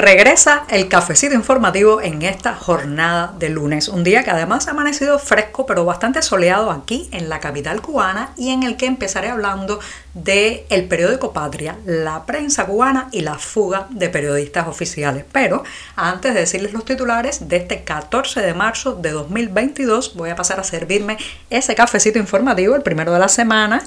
Regresa el cafecito informativo en esta jornada de lunes, un día que además ha amanecido fresco pero bastante soleado aquí en la capital cubana y en el que empezaré hablando de el periódico Patria, la prensa cubana y la fuga de periodistas oficiales. Pero antes de decirles los titulares de este 14 de marzo de 2022, voy a pasar a servirme ese cafecito informativo, el primero de la semana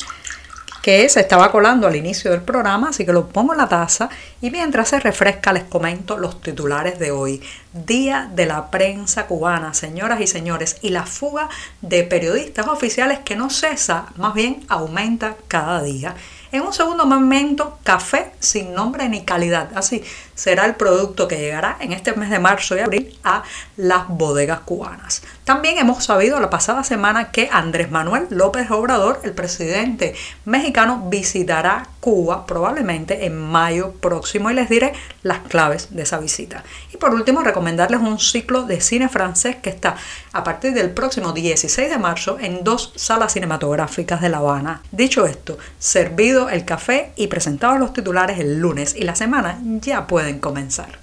que se estaba colando al inicio del programa, así que lo pongo en la taza y mientras se refresca les comento los titulares de hoy. Día de la prensa cubana, señoras y señores, y la fuga de periodistas oficiales que no cesa, más bien aumenta cada día. En un segundo momento, café sin nombre ni calidad. Así será el producto que llegará en este mes de marzo y abril a las bodegas cubanas. También hemos sabido la pasada semana que Andrés Manuel López Obrador, el presidente mexicano, visitará Cuba probablemente en mayo próximo y les diré las claves de esa visita. Y por último, recomendarles un ciclo de cine francés que está a partir del próximo 16 de marzo en dos salas cinematográficas de La Habana. Dicho esto, servido el café y presentados los titulares el lunes y la semana ya pueden comenzar.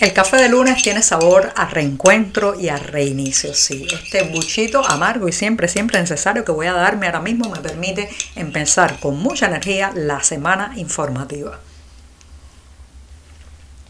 El café de lunes tiene sabor a reencuentro y a reinicio, sí. Este buchito amargo y siempre, siempre necesario que voy a darme ahora mismo me permite empezar con mucha energía la semana informativa.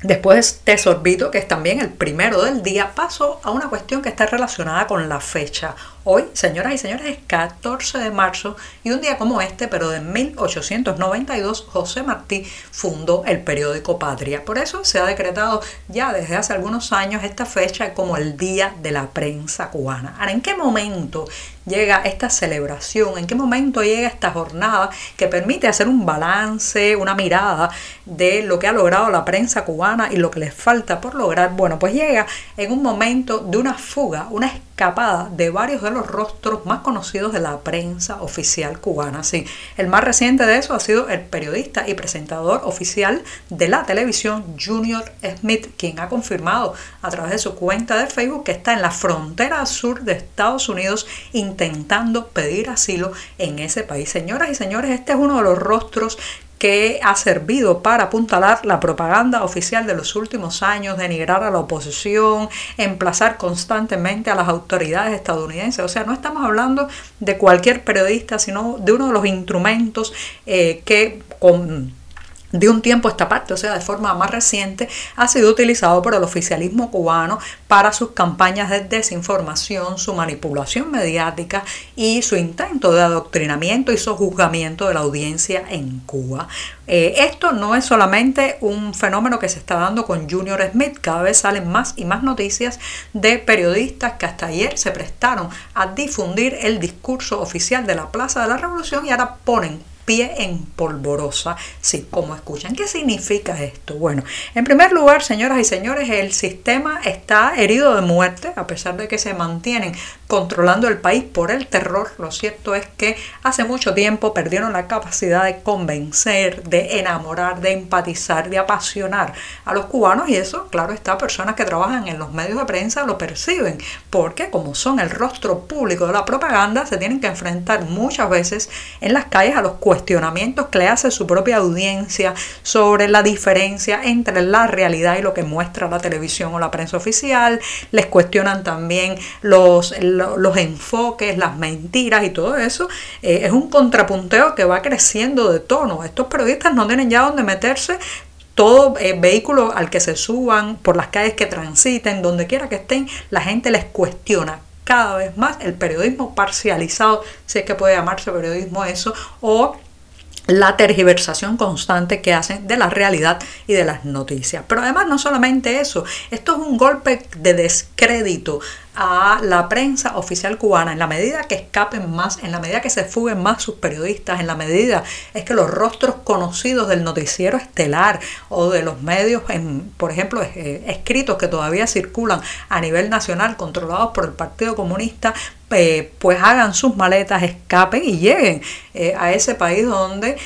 Después de este sorbito, que es también el primero del día, paso a una cuestión que está relacionada con la fecha. Hoy, señoras y señores, es 14 de marzo y un día como este, pero de 1892, José Martí fundó el periódico Patria. Por eso se ha decretado ya desde hace algunos años esta fecha como el Día de la Prensa Cubana. Ahora, ¿en qué momento llega esta celebración? ¿En qué momento llega esta jornada que permite hacer un balance, una mirada de lo que ha logrado la prensa cubana y lo que les falta por lograr? Bueno, pues llega en un momento de una fuga, una escapada de varios de los rostros más conocidos de la prensa oficial cubana. Sí, el más reciente de eso ha sido el periodista y presentador oficial de la televisión Junior Smith, quien ha confirmado a través de su cuenta de Facebook que está en la frontera sur de Estados Unidos intentando pedir asilo en ese país. Señoras y señores, este es uno de los rostros que ha servido para apuntalar la propaganda oficial de los últimos años, denigrar a la oposición, emplazar constantemente a las autoridades estadounidenses. O sea, no estamos hablando de cualquier periodista, sino de uno de los instrumentos eh, que con de un tiempo esta parte, o sea, de forma más reciente, ha sido utilizado por el oficialismo cubano para sus campañas de desinformación, su manipulación mediática y su intento de adoctrinamiento y sojuzgamiento de la audiencia en Cuba. Eh, esto no es solamente un fenómeno que se está dando con Junior Smith, cada vez salen más y más noticias de periodistas que hasta ayer se prestaron a difundir el discurso oficial de la Plaza de la Revolución y ahora ponen pie en polvorosa, sí, como escuchan. ¿Qué significa esto? Bueno, en primer lugar, señoras y señores, el sistema está herido de muerte, a pesar de que se mantienen controlando el país por el terror. Lo cierto es que hace mucho tiempo perdieron la capacidad de convencer, de enamorar, de empatizar, de apasionar a los cubanos y eso, claro está, personas que trabajan en los medios de prensa lo perciben, porque como son el rostro público de la propaganda, se tienen que enfrentar muchas veces en las calles a los cuestionamientos que le hace su propia audiencia sobre la diferencia entre la realidad y lo que muestra la televisión o la prensa oficial. Les cuestionan también los, los enfoques, las mentiras y todo eso. Eh, es un contrapunteo que va creciendo de tono. Estos periodistas no tienen ya dónde meterse todo eh, vehículo al que se suban, por las calles que transiten, donde quiera que estén, la gente les cuestiona cada vez más el periodismo parcializado, si es que puede llamarse periodismo eso, o la tergiversación constante que hacen de la realidad y de las noticias. Pero además no solamente eso, esto es un golpe de descrédito a la prensa oficial cubana en la medida que escapen más, en la medida que se fuguen más sus periodistas, en la medida es que los rostros conocidos del noticiero estelar o de los medios, en, por ejemplo, eh, escritos que todavía circulan a nivel nacional controlados por el Partido Comunista, eh, pues hagan sus maletas, escapen y lleguen eh, a ese país donde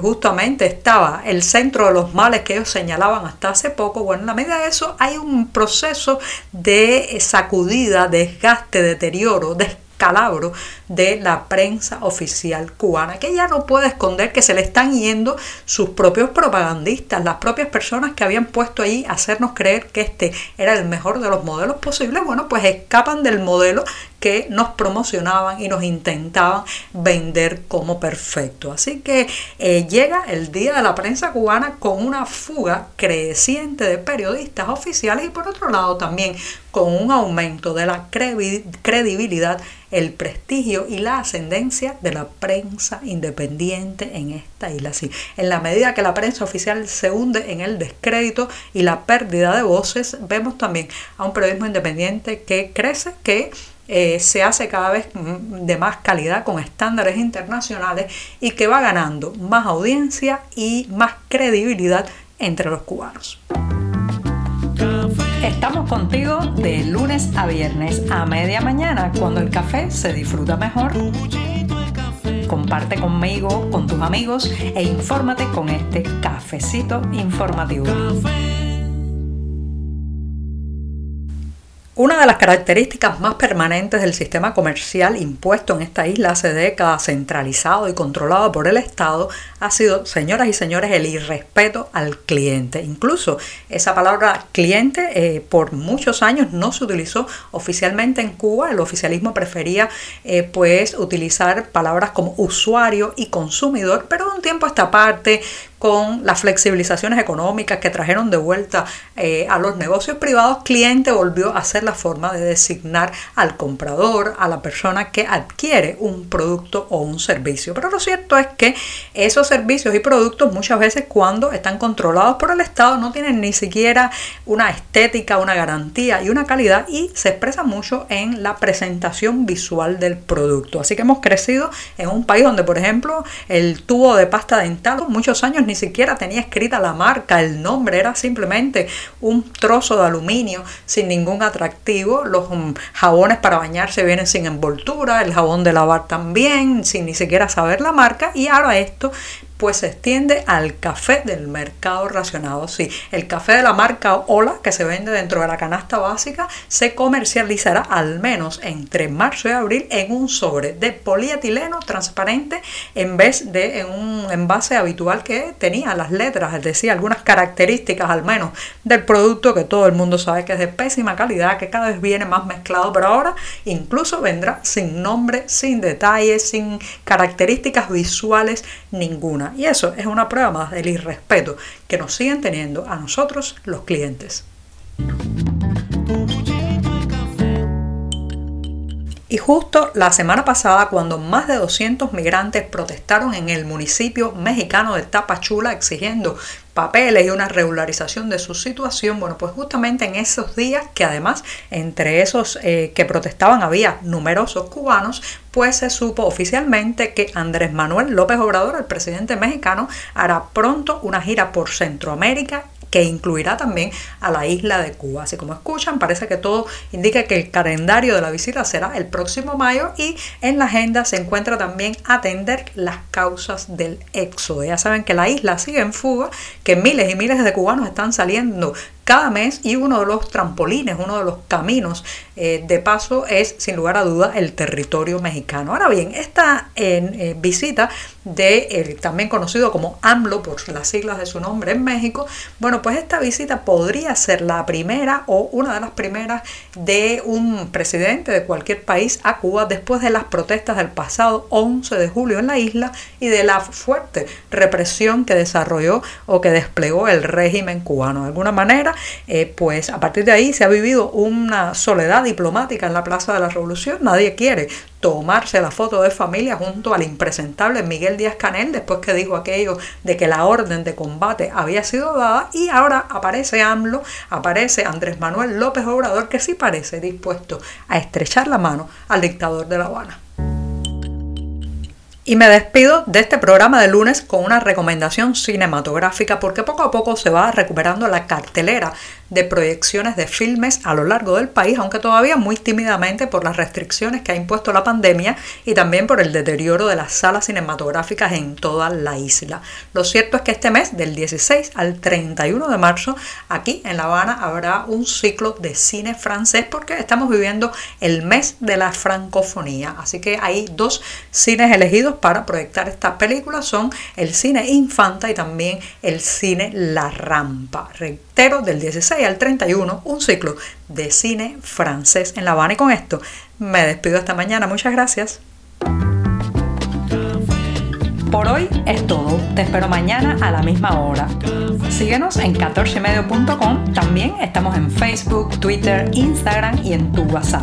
justamente estaba el centro de los males que ellos señalaban hasta hace poco. Bueno, en la medida de eso hay un proceso de sacudir desgaste, deterioro, descalabro de la prensa oficial cubana, que ya no puede esconder que se le están yendo sus propios propagandistas, las propias personas que habían puesto ahí hacernos creer que este era el mejor de los modelos posibles, bueno, pues escapan del modelo que nos promocionaban y nos intentaban vender como perfecto. Así que eh, llega el Día de la Prensa Cubana con una fuga creciente de periodistas oficiales y por otro lado también con un aumento de la credibilidad, el prestigio y la ascendencia de la prensa independiente en esta isla. Sí, en la medida que la prensa oficial se hunde en el descrédito y la pérdida de voces, vemos también a un periodismo independiente que crece, que eh, se hace cada vez de más calidad con estándares internacionales y que va ganando más audiencia y más credibilidad entre los cubanos. Estamos contigo de lunes a viernes a media mañana cuando el café se disfruta mejor. Comparte conmigo, con tus amigos e infórmate con este cafecito informativo. Una de las características más permanentes del sistema comercial impuesto en esta isla hace décadas, centralizado y controlado por el Estado, ha sido, señoras y señores, el irrespeto al cliente. Incluso esa palabra cliente eh, por muchos años no se utilizó oficialmente en Cuba. El oficialismo prefería eh, pues utilizar palabras como usuario y consumidor, pero de un tiempo a esta parte con las flexibilizaciones económicas que trajeron de vuelta eh, a los negocios privados, cliente volvió a ser la forma de designar al comprador, a la persona que adquiere un producto o un servicio. Pero lo cierto es que esos servicios y productos muchas veces cuando están controlados por el Estado no tienen ni siquiera una estética, una garantía y una calidad y se expresa mucho en la presentación visual del producto. Así que hemos crecido en un país donde, por ejemplo, el tubo de pasta dental muchos años ni siquiera tenía escrita la marca, el nombre, era simplemente un trozo de aluminio sin ningún atractivo. Los mm, jabones para bañarse vienen sin envoltura, el jabón de lavar también, sin ni siquiera saber la marca. Y ahora esto pues se extiende al café del mercado racionado. Sí, el café de la marca Ola, que se vende dentro de la canasta básica, se comercializará al menos entre marzo y abril en un sobre de polietileno transparente en vez de en un envase habitual que tenía las letras, es decir, algunas características al menos del producto que todo el mundo sabe que es de pésima calidad, que cada vez viene más mezclado, pero ahora incluso vendrá sin nombre, sin detalles, sin características visuales ninguna. Y eso es una prueba más del irrespeto que nos siguen teniendo a nosotros los clientes. Y justo la semana pasada, cuando más de 200 migrantes protestaron en el municipio mexicano de Tapachula exigiendo papeles y una regularización de su situación, bueno, pues justamente en esos días, que además entre esos eh, que protestaban había numerosos cubanos, pues se supo oficialmente que Andrés Manuel López Obrador, el presidente mexicano, hará pronto una gira por Centroamérica que incluirá también a la isla de Cuba. Así como escuchan, parece que todo indica que el calendario de la visita será el próximo mayo y en la agenda se encuentra también atender las causas del éxodo. Ya saben que la isla sigue en fuga, que miles y miles de cubanos están saliendo cada mes y uno de los trampolines, uno de los caminos eh, de paso es sin lugar a duda el territorio mexicano. Ahora bien, esta eh, visita de también conocido como AMLO por las siglas de su nombre en México, bueno, pues esta visita podría ser la primera o una de las primeras de un presidente de cualquier país a Cuba después de las protestas del pasado 11 de julio en la isla y de la fuerte represión que desarrolló o que desplegó el régimen cubano. De alguna manera, eh, pues a partir de ahí se ha vivido una soledad diplomática en la Plaza de la Revolución. Nadie quiere tomarse la foto de familia junto al impresentable Miguel Díaz Canel después que dijo aquello de que la orden de combate había sido dada y ahora aparece AMLO, aparece Andrés Manuel López Obrador que sí parece dispuesto a estrechar la mano al dictador de La Habana. Y me despido de este programa de lunes con una recomendación cinematográfica porque poco a poco se va recuperando la cartelera de proyecciones de filmes a lo largo del país, aunque todavía muy tímidamente por las restricciones que ha impuesto la pandemia y también por el deterioro de las salas cinematográficas en toda la isla. Lo cierto es que este mes, del 16 al 31 de marzo, aquí en La Habana habrá un ciclo de cine francés porque estamos viviendo el mes de la francofonía. Así que hay dos cines elegidos para proyectar estas películas, son el cine Infanta y también el cine La Rampa. Reitero, del 16 y al 31 un ciclo de cine francés en La Habana. Y con esto me despido esta mañana. Muchas gracias. Por hoy es todo. Te espero mañana a la misma hora. Síguenos en 14medio.com. También estamos en Facebook, Twitter, Instagram y en tu WhatsApp.